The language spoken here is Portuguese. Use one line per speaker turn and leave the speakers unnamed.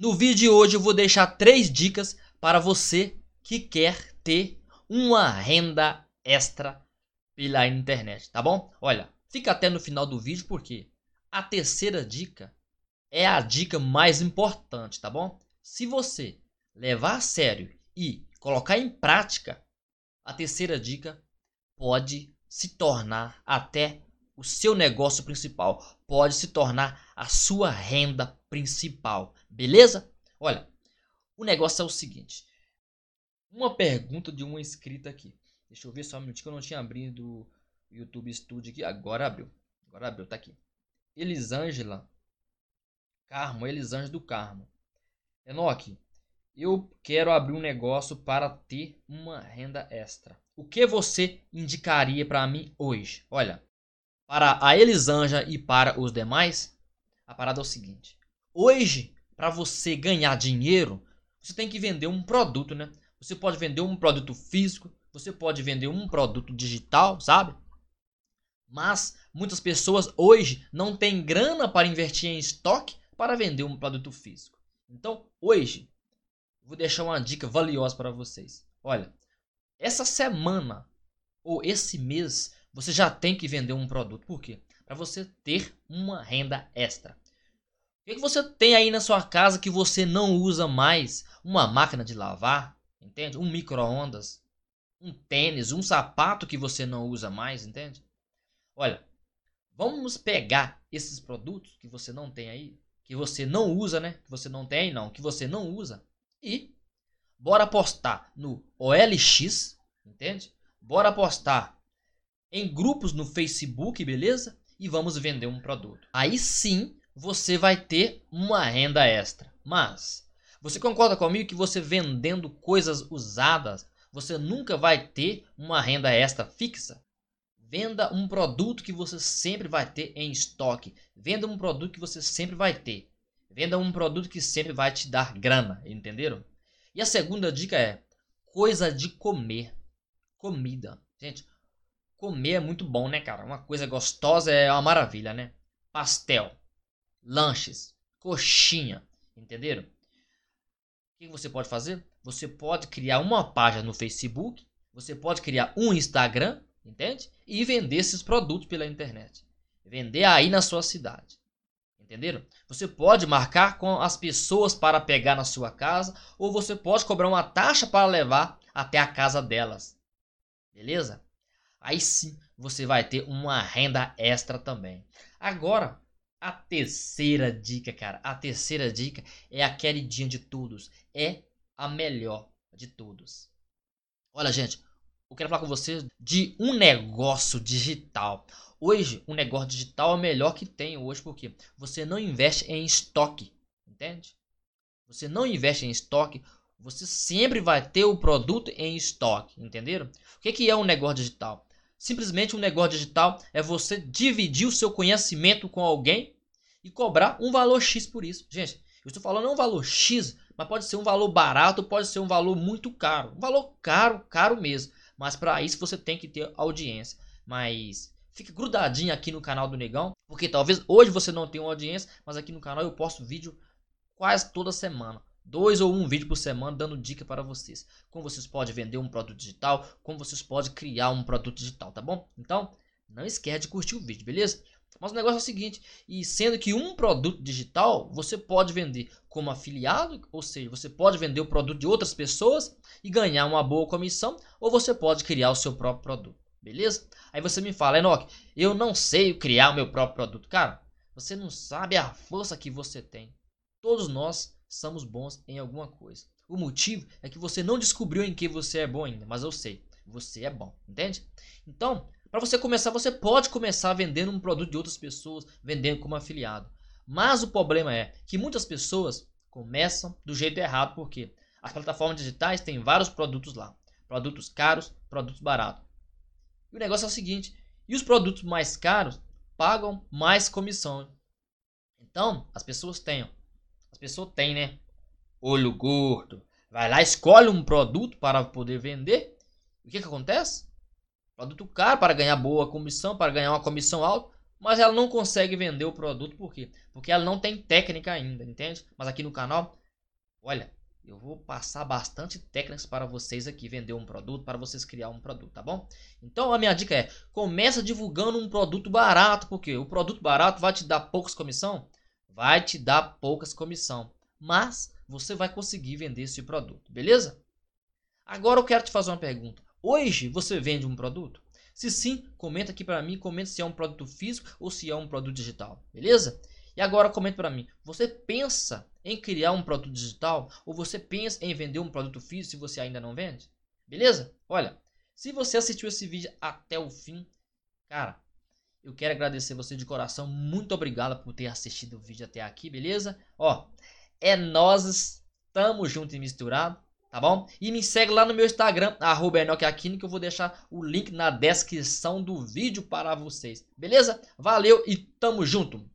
No vídeo de hoje eu vou deixar três dicas para você que quer ter uma renda extra pela internet, tá bom? Olha, fica até no final do vídeo porque a terceira dica é a dica mais importante, tá bom? Se você levar a sério e colocar em prática, a terceira dica pode se tornar até o seu negócio principal, pode se tornar a sua renda principal, beleza? Olha, o negócio é o seguinte. Uma pergunta de uma inscrita aqui. Deixa eu ver só um minutinho que eu não tinha abrido o YouTube Studio aqui. Agora abriu. Agora abriu, tá aqui. Elisângela Carmo, Elisângela do Carmo. Enoque, eu quero abrir um negócio para ter uma renda extra. O que você indicaria para mim hoje? Olha, para a Elisângela e para os demais, a parada é o seguinte. Hoje, para você ganhar dinheiro, você tem que vender um produto, né? Você pode vender um produto físico, você pode vender um produto digital, sabe? Mas muitas pessoas hoje não têm grana para investir em estoque para vender um produto físico. Então, hoje, vou deixar uma dica valiosa para vocês. Olha, essa semana ou esse mês você já tem que vender um produto. Por quê? Para você ter uma renda extra. O que, você tem aí na sua casa que você não usa mais? Uma máquina de lavar, entende? Um micro-ondas, um tênis, um sapato que você não usa mais, entende? Olha, vamos pegar esses produtos que você não tem aí, que você não usa, né? Que você não tem, não, que você não usa, e bora apostar no OLX, entende? Bora apostar em grupos no Facebook, beleza? E vamos vender um produto. Aí sim você vai ter uma renda extra. Mas você concorda comigo que você vendendo coisas usadas, você nunca vai ter uma renda extra fixa? Venda um produto que você sempre vai ter em estoque. Venda um produto que você sempre vai ter. Venda um produto que sempre vai te dar grana, entenderam? E a segunda dica é coisa de comer. Comida. Gente, Comer é muito bom, né, cara? Uma coisa gostosa é uma maravilha, né? Pastel, lanches, coxinha, entenderam? O que você pode fazer? Você pode criar uma página no Facebook, você pode criar um Instagram, entende? E vender esses produtos pela internet. Vender aí na sua cidade. Entenderam? Você pode marcar com as pessoas para pegar na sua casa, ou você pode cobrar uma taxa para levar até a casa delas. Beleza? Aí sim você vai ter uma renda extra também. Agora, a terceira dica, cara. A terceira dica é a queridinha de todos. É a melhor de todos. Olha, gente, eu quero falar com vocês de um negócio digital. Hoje, um negócio digital é o melhor que tem hoje, porque você não investe em estoque, entende? Você não investe em estoque, você sempre vai ter o produto em estoque, entenderam? O que é um negócio digital? Simplesmente um negócio digital é você dividir o seu conhecimento com alguém e cobrar um valor X por isso. Gente, eu estou falando um valor X, mas pode ser um valor barato, pode ser um valor muito caro. Um valor caro, caro mesmo. Mas para isso você tem que ter audiência. Mas fique grudadinho aqui no canal do Negão, porque talvez hoje você não tenha uma audiência, mas aqui no canal eu posto vídeo quase toda semana dois ou um vídeo por semana dando dica para vocês. Como vocês podem vender um produto digital, como vocês podem criar um produto digital, tá bom? Então, não esquece de curtir o vídeo, beleza? Mas o negócio é o seguinte, e sendo que um produto digital você pode vender como afiliado, ou seja, você pode vender o produto de outras pessoas e ganhar uma boa comissão, ou você pode criar o seu próprio produto, beleza? Aí você me fala, Enoch, eu não sei criar o meu próprio produto. Cara, você não sabe a força que você tem. Todos nós somos bons em alguma coisa. O motivo é que você não descobriu em que você é bom ainda, mas eu sei, você é bom, entende? Então, para você começar, você pode começar vendendo um produto de outras pessoas, vendendo como afiliado. Mas o problema é que muitas pessoas começam do jeito errado, porque as plataformas digitais têm vários produtos lá, produtos caros, produtos baratos. E o negócio é o seguinte, e os produtos mais caros pagam mais comissão. Então, as pessoas têm pessoas têm, né? Olho gordo. Vai lá, escolhe um produto para poder vender. O que, que acontece? Produto caro para ganhar boa comissão, para ganhar uma comissão alta. Mas ela não consegue vender o produto por quê? Porque ela não tem técnica ainda, entende? Mas aqui no canal olha, eu vou passar bastante técnicas para vocês aqui vender um produto, para vocês criar um produto, tá bom? Então a minha dica é, começa divulgando um produto barato, porque o produto barato vai te dar poucas comissão, vai te dar poucas comissão, mas você vai conseguir vender esse produto, beleza? Agora eu quero te fazer uma pergunta. Hoje você vende um produto? Se sim, comenta aqui para mim, comenta se é um produto físico ou se é um produto digital, beleza? E agora comenta para mim, você pensa em criar um produto digital ou você pensa em vender um produto físico se você ainda não vende? Beleza? Olha, se você assistiu esse vídeo até o fim, cara, eu quero agradecer você de coração. Muito obrigado por ter assistido o vídeo até aqui, beleza? Ó, é nós, tamo junto e misturado, tá bom? E me segue lá no meu Instagram, arroba que eu vou deixar o link na descrição do vídeo para vocês, beleza? Valeu e tamo junto!